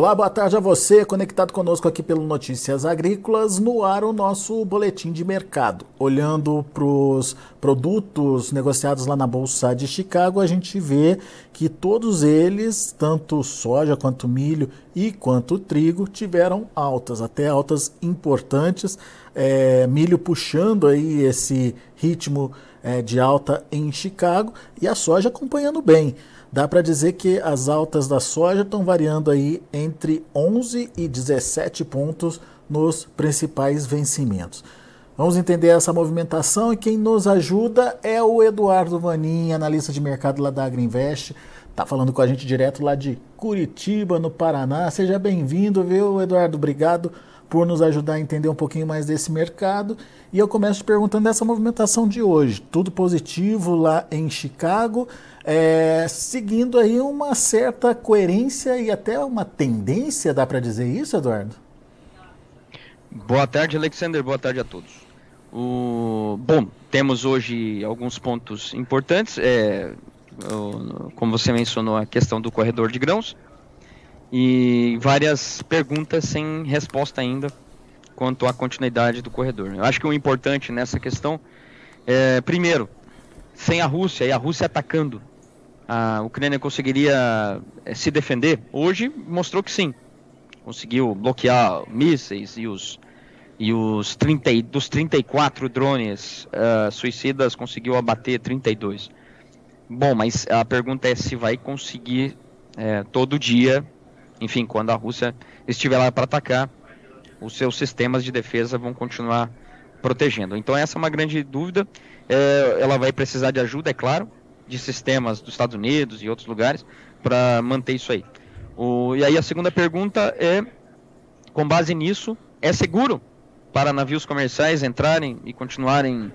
Olá, boa tarde a você, conectado conosco aqui pelo Notícias Agrícolas, no ar o nosso boletim de mercado. Olhando para os produtos negociados lá na Bolsa de Chicago, a gente vê que todos eles, tanto soja quanto milho e quanto trigo, tiveram altas, até altas importantes. É, milho puxando aí esse ritmo é, de alta em Chicago e a soja acompanhando bem. Dá para dizer que as altas da soja estão variando aí entre 11 e 17 pontos nos principais vencimentos. Vamos entender essa movimentação e quem nos ajuda é o Eduardo Vanin, analista de mercado lá da Agriinvest. Está falando com a gente direto lá de Curitiba, no Paraná. Seja bem-vindo, viu, Eduardo? Obrigado por nos ajudar a entender um pouquinho mais desse mercado. E eu começo perguntando dessa movimentação de hoje. Tudo positivo lá em Chicago, é, seguindo aí uma certa coerência e até uma tendência, dá para dizer isso, Eduardo? Boa tarde, Alexander. Boa tarde a todos. O... Bom, temos hoje alguns pontos importantes. É, como você mencionou, a questão do corredor de grãos e várias perguntas sem resposta ainda quanto à continuidade do corredor. Eu acho que o importante nessa questão é, primeiro, sem a Rússia e a Rússia atacando, a Ucrânia conseguiria é, se defender? Hoje mostrou que sim. Conseguiu bloquear mísseis e os e os 30, dos 34 drones uh, suicidas conseguiu abater 32. Bom, mas a pergunta é se vai conseguir é, todo dia enfim, quando a Rússia estiver lá para atacar, os seus sistemas de defesa vão continuar protegendo. Então essa é uma grande dúvida. É, ela vai precisar de ajuda, é claro, de sistemas dos Estados Unidos e outros lugares para manter isso aí. O, e aí a segunda pergunta é, com base nisso, é seguro para navios comerciais entrarem e continuarem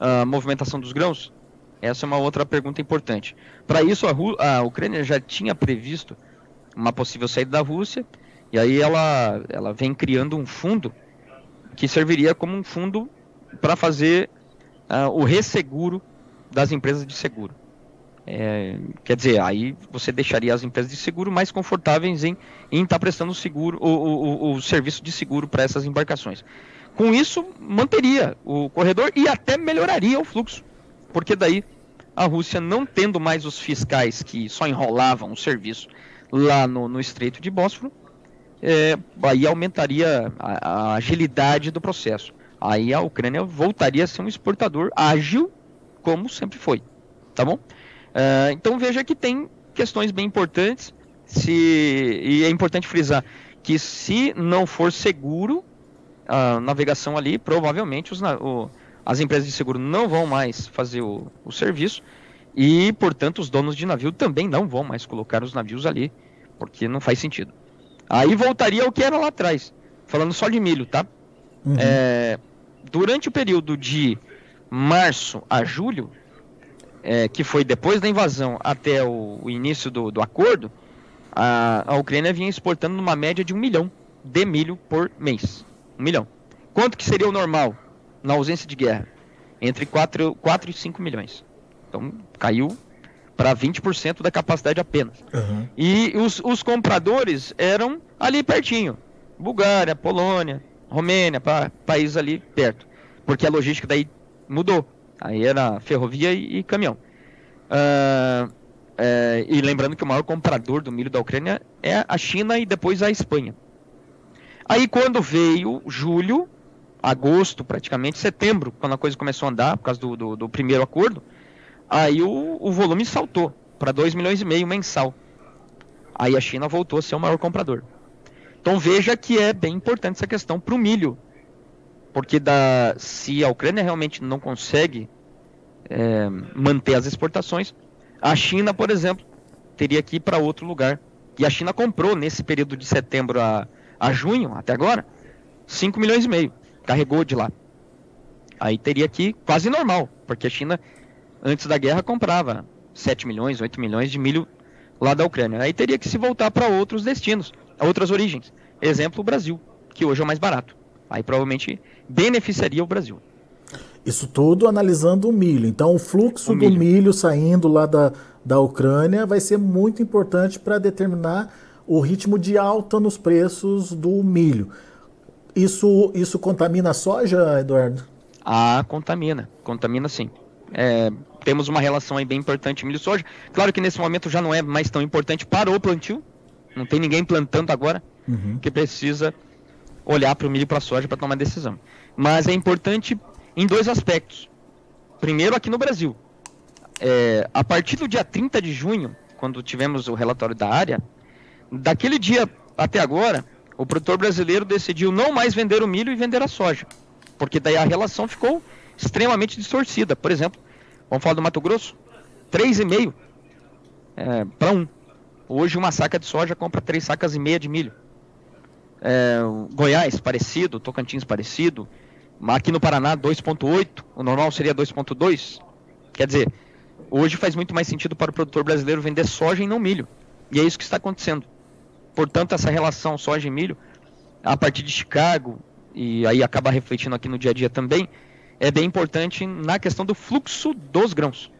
a movimentação dos grãos? Essa é uma outra pergunta importante. Para isso, a, a Ucrânia já tinha previsto uma possível saída da Rússia, e aí ela, ela vem criando um fundo que serviria como um fundo para fazer uh, o resseguro das empresas de seguro. É, quer dizer, aí você deixaria as empresas de seguro mais confortáveis em estar tá prestando seguro, o, o, o serviço de seguro para essas embarcações. Com isso, manteria o corredor e até melhoraria o fluxo, porque daí a Rússia, não tendo mais os fiscais que só enrolavam o serviço lá no, no Estreito de Bósforo, é, aí aumentaria a, a, agilidade do processo. Aí a Ucrânia voltaria a ser um exportador ágil, como sempre foi. Tá bom? É, então veja que tem questões bem importantes. Se, e é importante frisar que se não for seguro a navegação ali, provavelmente os, o, as empresas de seguro não vão mais fazer o, o serviço e, portanto, os donos de navio também não vão mais colocar os navios ali, porque não faz sentido. Aí voltaria ao que era lá atrás, falando só de milho, tá? Uhum. É, durante o período de março a julho, é, que foi depois da invasão até o, o início do, do acordo, a, a, Ucrânia vinha exportando numa média de um milhão de milho por mês. Um milhão. Quanto que seria o normal na ausência de guerra? Entre 4, 4 e 5 milhões. Então caiu para 20% da capacidade apenas. Uhum. E os, os compradores eram ali pertinho. Bulgária, Polônia, Romênia, pa, países ali perto. Porque a logística daí mudou. Aí era ferrovia e, e caminhão. Uh, é, e lembrando que o maior comprador do milho da Ucrânia é a China e depois a Espanha. Aí quando veio julho, agosto, praticamente setembro, quando a coisa começou a andar, por causa do, do, do primeiro acordo, Aí o, o volume saltou para 2 milhões e meio mensal. Aí a China voltou a ser o maior comprador. Então veja que é bem importante essa questão para o milho. Porque da, se a Ucrânia realmente não consegue é, manter as exportações, a China, por exemplo, teria que ir para outro lugar. E a China comprou nesse período de setembro a, a junho, até agora, 5 milhões e meio. Carregou de lá. Aí teria que quase normal, porque a China antes da guerra comprava 7 milhões, 8 milhões de milho lá da Ucrânia. Aí teria que se voltar para outros destinos, outras origens. Exemplo, o Brasil, que hoje é o mais barato. Aí provavelmente beneficiaria o Brasil. Isso tudo analisando o milho. Então, o fluxo o milho. do milho saindo lá da, da Ucrânia vai ser muito importante para determinar o ritmo de alta nos preços do milho. Isso, isso contamina a soja, Eduardo? Ah, contamina. Contamina sim. É, temos uma relação aí bem importante milho e soja. Claro que nesse momento já não é mais tão importante para o plantio. Não tem ninguém plantando agora uhum. que precisa olhar para o milho e para a soja para tomar decisão. Mas é importante em dois aspectos. Primeiro, aqui no Brasil. É, a partir do dia 30 de junho, quando tivemos o relatório da área, daquele dia até agora, o produtor brasileiro decidiu não mais vender o milho e vender a soja. Porque daí a relação ficou extremamente distorcida. Por exemplo, vamos falar do Mato Grosso, 3,5 é, para 1. Hoje uma saca de soja compra 3 sacas e meia de milho. É, Goiás, parecido, Tocantins, parecido. Aqui no Paraná, 2,8. O normal seria 2,2. Quer dizer, hoje faz muito mais sentido para o produtor brasileiro vender soja e não milho. E é isso que está acontecendo. Portanto, essa relação soja e milho, a partir de Chicago, e aí acaba refletindo aqui no dia a dia também, é bem importante na questão do fluxo dos grãos.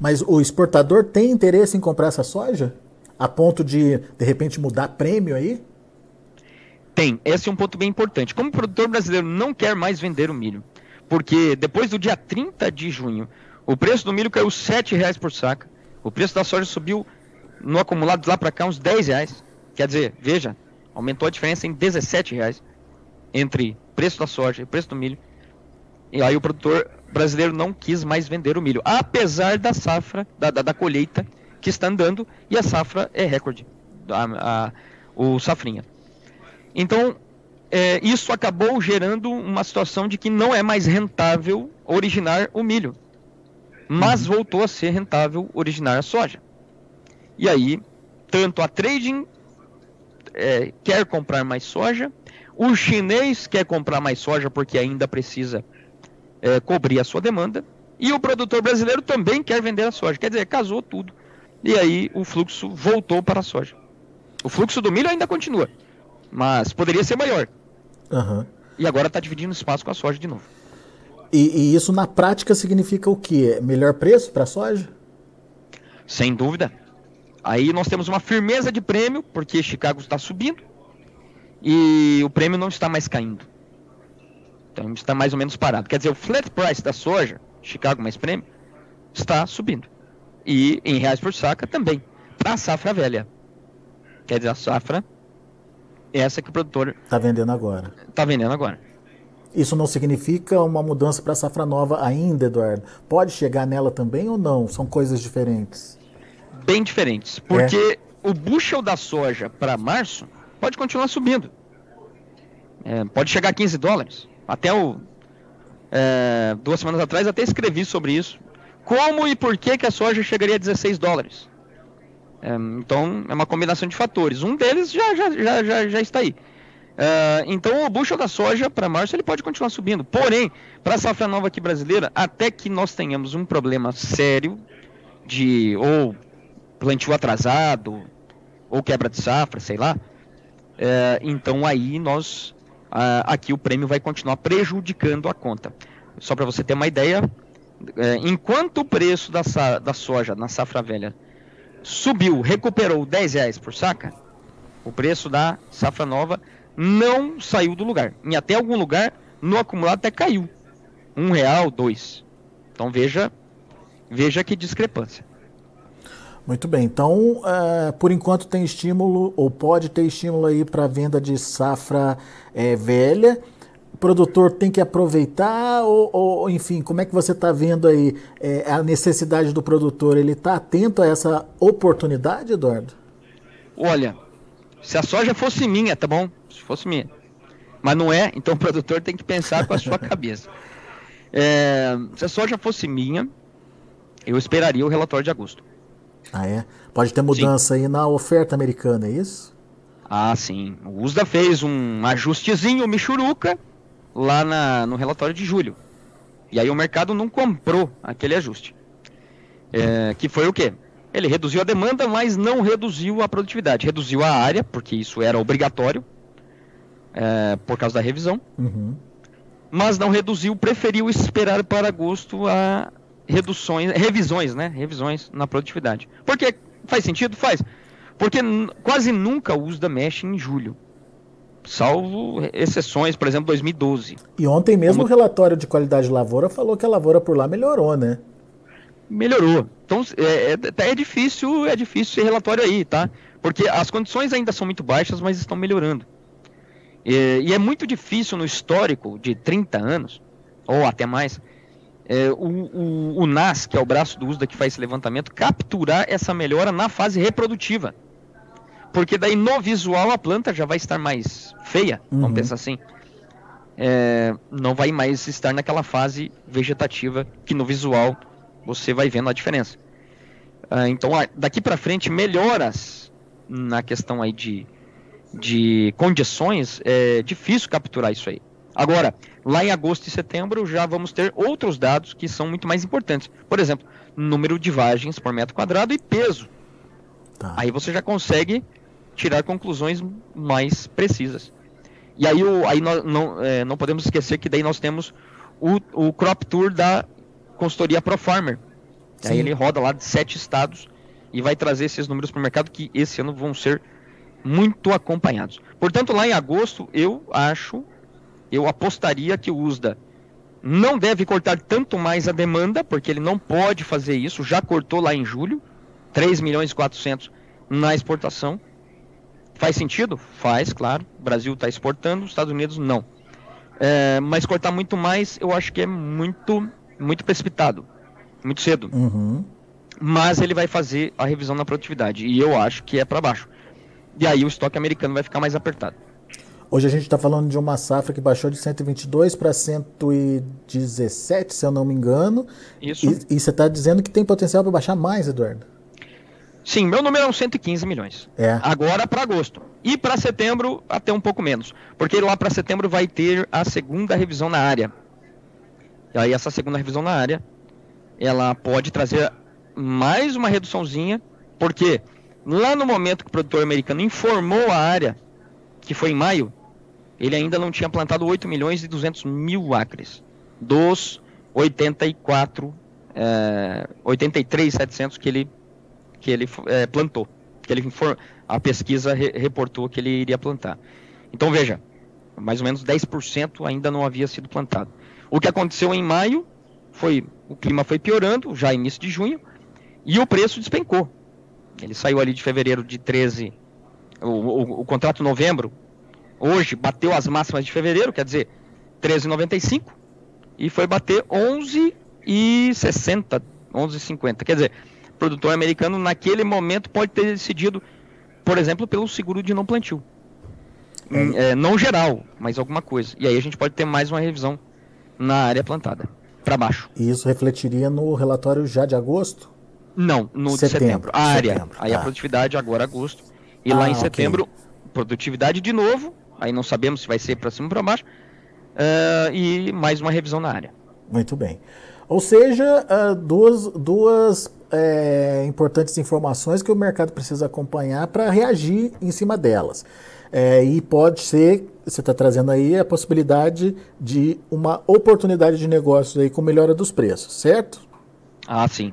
Mas o exportador tem interesse em comprar essa soja? A ponto de, de repente, mudar prêmio aí? Tem. Esse é um ponto bem importante. Como o produtor brasileiro não quer mais vender o milho, porque depois do dia 30 de junho, o preço do milho caiu R$ 7,00 por saca, o preço da soja subiu no acumulado de lá para cá uns 10 reais. Quer dizer, veja, aumentou a diferença em 17 reais entre preço da soja e preço do milho. E aí o produtor brasileiro não quis mais vender o milho, apesar da safra, da, da, da colheita que está andando, e a safra é recorde, a, a, o safrinha. Então, é, isso acabou gerando uma situação de que não é mais rentável originar o milho, mas uhum. voltou a ser rentável originar a soja. E aí, tanto a trading é, quer comprar mais soja, o chinês quer comprar mais soja porque ainda precisa é, cobrir a sua demanda, e o produtor brasileiro também quer vender a soja. Quer dizer, casou tudo. E aí o fluxo voltou para a soja. O fluxo do milho ainda continua, mas poderia ser maior. Uhum. E agora está dividindo espaço com a soja de novo. E, e isso na prática significa o quê? Melhor preço para a soja? Sem dúvida. Aí nós temos uma firmeza de prêmio, porque Chicago está subindo e o prêmio não está mais caindo. Então está mais ou menos parado. Quer dizer, o flat price da soja, Chicago mais prêmio, está subindo. E em reais por saca também. Para a safra velha. Quer dizer, a safra essa que o produtor está vendendo agora. Está vendendo agora. Isso não significa uma mudança para a safra nova ainda, Eduardo? Pode chegar nela também ou não? São coisas diferentes? bem diferentes. Porque é. o bushel da soja para março pode continuar subindo. É, pode chegar a 15 dólares. Até o. É, duas semanas atrás até escrevi sobre isso. Como e por que, que a soja chegaria a 16 dólares? É, então é uma combinação de fatores. Um deles já, já, já, já, já está aí. Uh, então o bushel da soja para março ele pode continuar subindo. Porém, para a safra nova aqui brasileira, até que nós tenhamos um problema sério de ou plantio atrasado ou quebra de safra, sei lá, é, então aí nós aqui o prêmio vai continuar prejudicando a conta. Só para você ter uma ideia, é, enquanto o preço da, da soja na safra velha subiu, recuperou 10 reais por saca, o preço da safra nova não saiu do lugar. Em até algum lugar, no acumulado até caiu. Um real, dois. Então veja, veja que discrepância. Muito bem, então uh, por enquanto tem estímulo, ou pode ter estímulo aí para venda de safra é, velha. O produtor tem que aproveitar, ou, ou enfim, como é que você está vendo aí é, a necessidade do produtor? Ele está atento a essa oportunidade, Eduardo? Olha, se a soja fosse minha, tá bom? Se fosse minha. Mas não é, então o produtor tem que pensar com a sua cabeça. É, se a soja fosse minha, eu esperaria o relatório de agosto. Ah, é? Pode ter mudança sim. aí na oferta americana, é isso? Ah, sim. O USDA fez um ajustezinho michuruca lá na, no relatório de julho. E aí o mercado não comprou aquele ajuste. É, que foi o quê? Ele reduziu a demanda, mas não reduziu a produtividade. Reduziu a área, porque isso era obrigatório, é, por causa da revisão. Uhum. Mas não reduziu, preferiu esperar para agosto a, reduções, revisões, né? Revisões na produtividade. Porque faz sentido? Faz. Porque quase nunca o USDA mexe em julho. Salvo exceções, por exemplo, 2012. E ontem mesmo Como... o relatório de qualidade de lavoura falou que a lavoura por lá melhorou, né? Melhorou. Então é, é, é difícil, é difícil esse relatório aí, tá? Porque as condições ainda são muito baixas, mas estão melhorando. E, e é muito difícil no histórico de 30 anos, ou até mais, é, o, o, o, NAS, que é o braço do USDA que faz esse levantamento, capturar essa melhora na fase reprodutiva. Porque daí no visual a planta já vai estar mais feia, uhum. vamos pensar assim. É, não vai mais estar naquela fase vegetativa que no visual você vai vendo a diferença. Ah, então daqui para frente melhoras na questão aí de, de condições é difícil capturar isso aí. Agora, lá em agosto e setembro já vamos ter outros dados que são muito mais importantes. Por exemplo, número de vagens por metro quadrado e peso. Tá. Aí você já consegue tirar conclusões mais precisas. E aí, o, aí nós não, é, não podemos esquecer que daí nós temos o, o crop tour da consultoria ProFarmer. Aí ele roda lá de sete estados e vai trazer esses números para o mercado que esse ano vão ser muito acompanhados. Portanto, lá em agosto, eu acho eu apostaria que o USDA não deve cortar tanto mais a demanda, porque ele não pode fazer isso, já cortou lá em julho, 3 milhões e 400 na exportação. Faz sentido? Faz, claro. O Brasil está exportando, os Estados Unidos não. É, mas cortar muito mais, eu acho que é muito, muito precipitado, muito cedo. Uhum. Mas ele vai fazer a revisão na produtividade, e eu acho que é para baixo. E aí o estoque americano vai ficar mais apertado. Hoje a gente está falando de uma safra que baixou de 122 para 117, se eu não me engano. Isso. E, e você está dizendo que tem potencial para baixar mais, Eduardo? Sim, meu número é 115 milhões. É. Agora para agosto. E para setembro, até um pouco menos. Porque lá para setembro vai ter a segunda revisão na área. E aí essa segunda revisão na área, ela pode trazer mais uma reduçãozinha, porque lá no momento que o produtor americano informou a área, que foi em maio, ele ainda não tinha plantado 8 milhões e 200 mil acres dos 84, é, 83,700 que ele, que ele é, plantou. Que ele a pesquisa re, reportou que ele iria plantar. Então veja, mais ou menos 10% ainda não havia sido plantado. O que aconteceu em maio foi o clima foi piorando, já início de junho, e o preço despencou. Ele saiu ali de fevereiro de 13, o, o, o contrato novembro hoje bateu as máximas de fevereiro, quer dizer, 13,95 e foi bater 11,60, 11,50. Quer dizer, o produtor americano naquele momento pode ter decidido, por exemplo, pelo seguro de não plantio. É. É, não geral, mas alguma coisa. E aí a gente pode ter mais uma revisão na área plantada, para baixo. E isso refletiria no relatório já de agosto? Não, no setembro. de setembro. A área. Setembro, aí tá. a produtividade agora agosto. E ah, lá em setembro, okay. produtividade de novo, aí não sabemos se vai ser para cima ou para baixo, uh, e mais uma revisão na área. Muito bem. Ou seja, uh, duas, duas é, importantes informações que o mercado precisa acompanhar para reagir em cima delas. É, e pode ser, você está trazendo aí a possibilidade de uma oportunidade de negócio aí com melhora dos preços, certo? Ah, sim.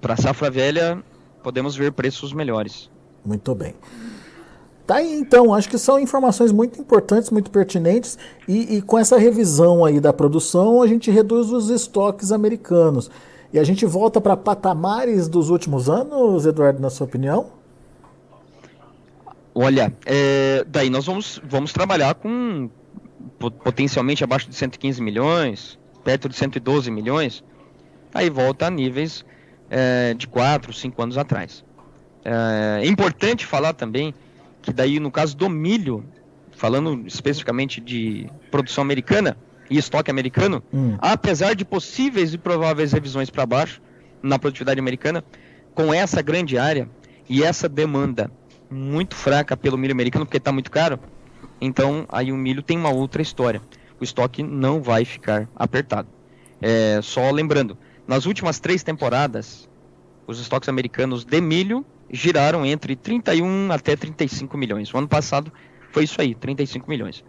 Para safra velha, podemos ver preços melhores. Muito bem. Tá aí, então, acho que são informações muito importantes, muito pertinentes, e, e, com essa revisão aí da produção, a gente reduz os estoques americanos. E a gente volta para patamares dos últimos anos, Eduardo, na sua opinião? Olha, é, daí nós vamos, vamos trabalhar com potencialmente abaixo de 115 milhões, perto de 112 milhões, aí volta a níveis é, de 4, 5 anos atrás. É, é importante falar também que daí no caso do milho, falando especificamente de produção americana e estoque americano, hum. apesar de possíveis e prováveis revisões para baixo na produtividade americana, com essa grande área e essa demanda muito fraca pelo milho americano, porque está muito caro, então aí o milho tem uma outra história. O estoque não vai ficar apertado. É, só lembrando, nas últimas três temporadas, os estoques americanos de milho giraram entre 31 até 35 milhões. O ano passado foi isso aí, 35 milhões.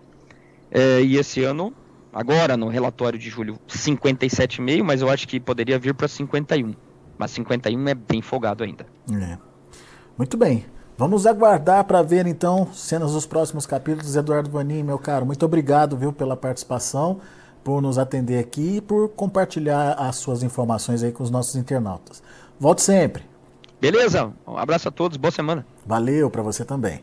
É, e esse ano, agora no relatório de julho, 57,5, mas eu acho que poderia vir para 51. Mas 51 é bem folgado ainda. É. Muito bem. Vamos aguardar para ver então cenas dos próximos capítulos. Eduardo Vanin, meu caro, muito obrigado viu, pela participação, por nos atender aqui e por compartilhar as suas informações aí com os nossos internautas. Volte sempre. Beleza, um abraço a todos, boa semana. Valeu para você também.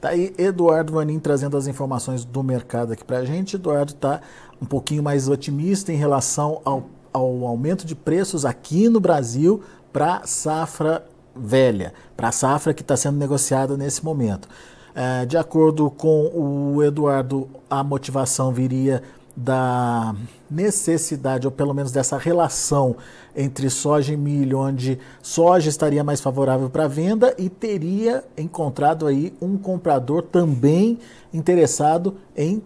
Tá aí Eduardo Vanin trazendo as informações do mercado aqui para a gente. Eduardo está um pouquinho mais otimista em relação ao, ao aumento de preços aqui no Brasil para safra velha, para safra que está sendo negociada nesse momento. É, de acordo com o Eduardo, a motivação viria da necessidade, ou pelo menos dessa relação entre soja e milho, onde soja estaria mais favorável para venda e teria encontrado aí um comprador também interessado em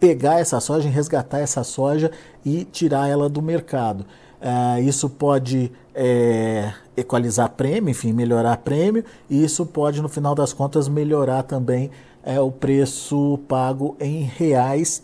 pegar essa soja, em resgatar essa soja e tirar ela do mercado. Uh, isso pode é, equalizar prêmio, enfim, melhorar prêmio, e isso pode, no final das contas, melhorar também é, o preço pago em reais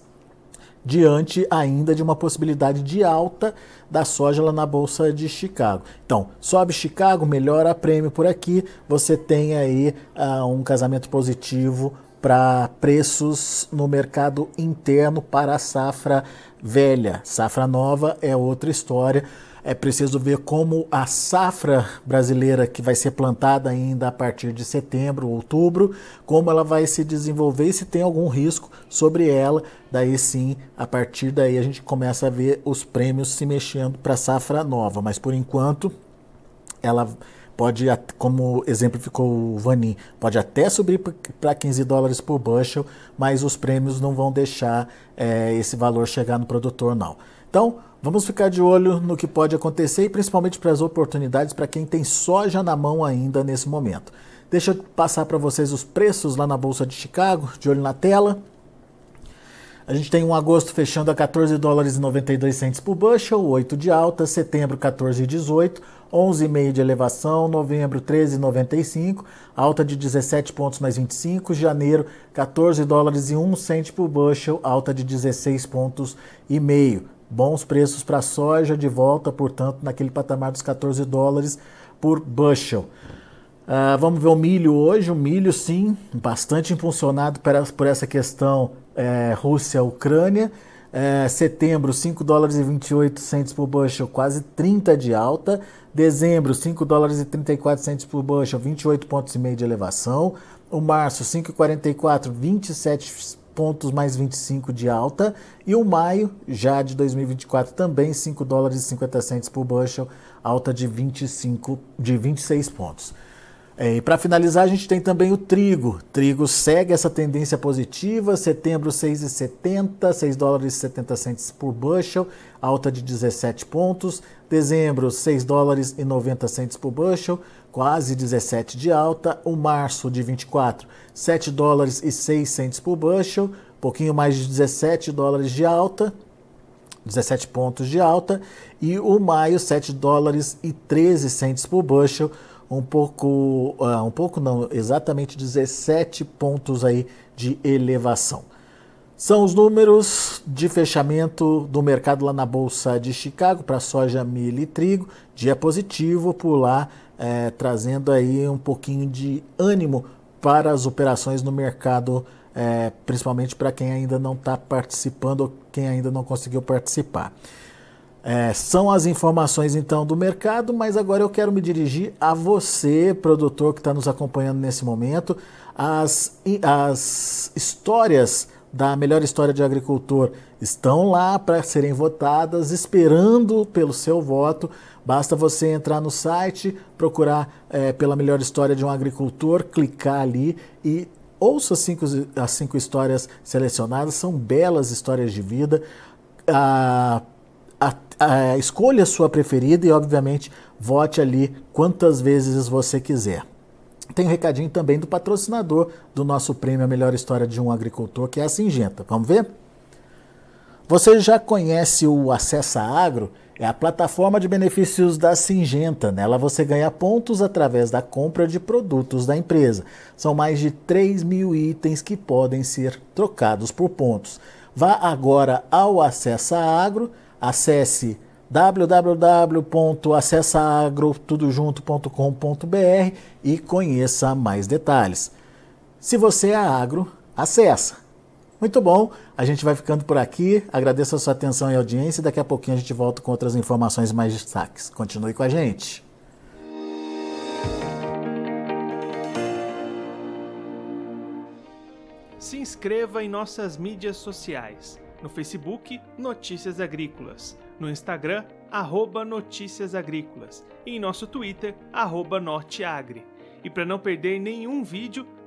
diante ainda de uma possibilidade de alta da soja lá na Bolsa de Chicago. Então, sobe Chicago, melhora prêmio por aqui, você tem aí uh, um casamento positivo para preços no mercado interno para a safra velha. Safra nova é outra história. É preciso ver como a safra brasileira que vai ser plantada ainda a partir de setembro, outubro, como ela vai se desenvolver e se tem algum risco sobre ela. Daí sim, a partir daí a gente começa a ver os prêmios se mexendo para a safra nova. Mas por enquanto, ela pode, como exemplificou o Vanin, pode até subir para 15 dólares por bushel, mas os prêmios não vão deixar é, esse valor chegar no produtor, não. Então, vamos ficar de olho no que pode acontecer e principalmente para as oportunidades para quem tem soja na mão ainda nesse momento. Deixa eu passar para vocês os preços lá na Bolsa de Chicago, de olho na tela. A gente tem um agosto fechando a 14 dólares e 92 centes por bushel, 8 de alta, setembro 14,18, 11,5 de elevação, novembro 13,95, alta de 17 pontos mais 25, janeiro 14 dólares e 1 cento por bushel, alta de 16 pontos e meio. Bons preços para soja de volta, portanto, naquele patamar dos 14 dólares por bushel. Uh, vamos ver o milho hoje. O milho, sim, bastante impulsionado por essa questão é, Rússia-Ucrânia. É, setembro, 5 dólares e 28 centos por bushel, quase 30 de alta. Dezembro, 5 dólares e 34 centos por bushel, 28 pontos e meio de elevação. O março, 5,44, 27 pontos mais 25 de alta. E o maio, já de 2024, também 5 dólares e 50 centos por bushel, alta de 25 de 26 pontos. É, e para finalizar, a gente tem também o trigo. Trigo segue essa tendência positiva. Setembro, 6,70, 6 dólares e 70 centos por bushel, alta de 17 pontos. Dezembro, 6 dólares e 90 centos por bushel, quase 17 de alta. O março de 24, 7 dólares e 6 centos por bushel, pouquinho mais de 17 dólares de alta. 17 pontos de alta. E o maio, 7 dólares e 13 centos por bushel, um pouco, uh, um pouco não, exatamente 17 pontos aí de elevação. São os números de fechamento do mercado lá na Bolsa de Chicago para soja, milho e trigo. Dia positivo por lá, é, trazendo aí um pouquinho de ânimo para as operações no mercado, é, principalmente para quem ainda não está participando ou quem ainda não conseguiu participar. É, são as informações então do mercado, mas agora eu quero me dirigir a você, produtor que está nos acompanhando nesse momento. As, as histórias da melhor história de agricultor estão lá para serem votadas, esperando pelo seu voto. Basta você entrar no site, procurar é, pela melhor história de um agricultor, clicar ali e ouça cinco, as cinco histórias selecionadas. São belas histórias de vida. A, a, escolha a sua preferida e, obviamente, vote ali quantas vezes você quiser. Tem um recadinho também do patrocinador do nosso prêmio A Melhor História de um Agricultor, que é a Singenta. Vamos ver? Você já conhece o Acessa Agro? É a plataforma de benefícios da Singenta. Nela você ganha pontos através da compra de produtos da empresa. São mais de 3 mil itens que podem ser trocados por pontos. Vá agora ao Acessa Agro Acesse www.acessaagro.com.br e conheça mais detalhes. Se você é agro, acessa. Muito bom, a gente vai ficando por aqui. Agradeço a sua atenção e audiência. Daqui a pouquinho a gente volta com outras informações mais destaques. Continue com a gente. Se inscreva em nossas mídias sociais. No Facebook, Notícias Agrícolas. No Instagram, arroba Notícias Agrícolas. E em nosso Twitter, arroba Norteagri. E para não perder nenhum vídeo,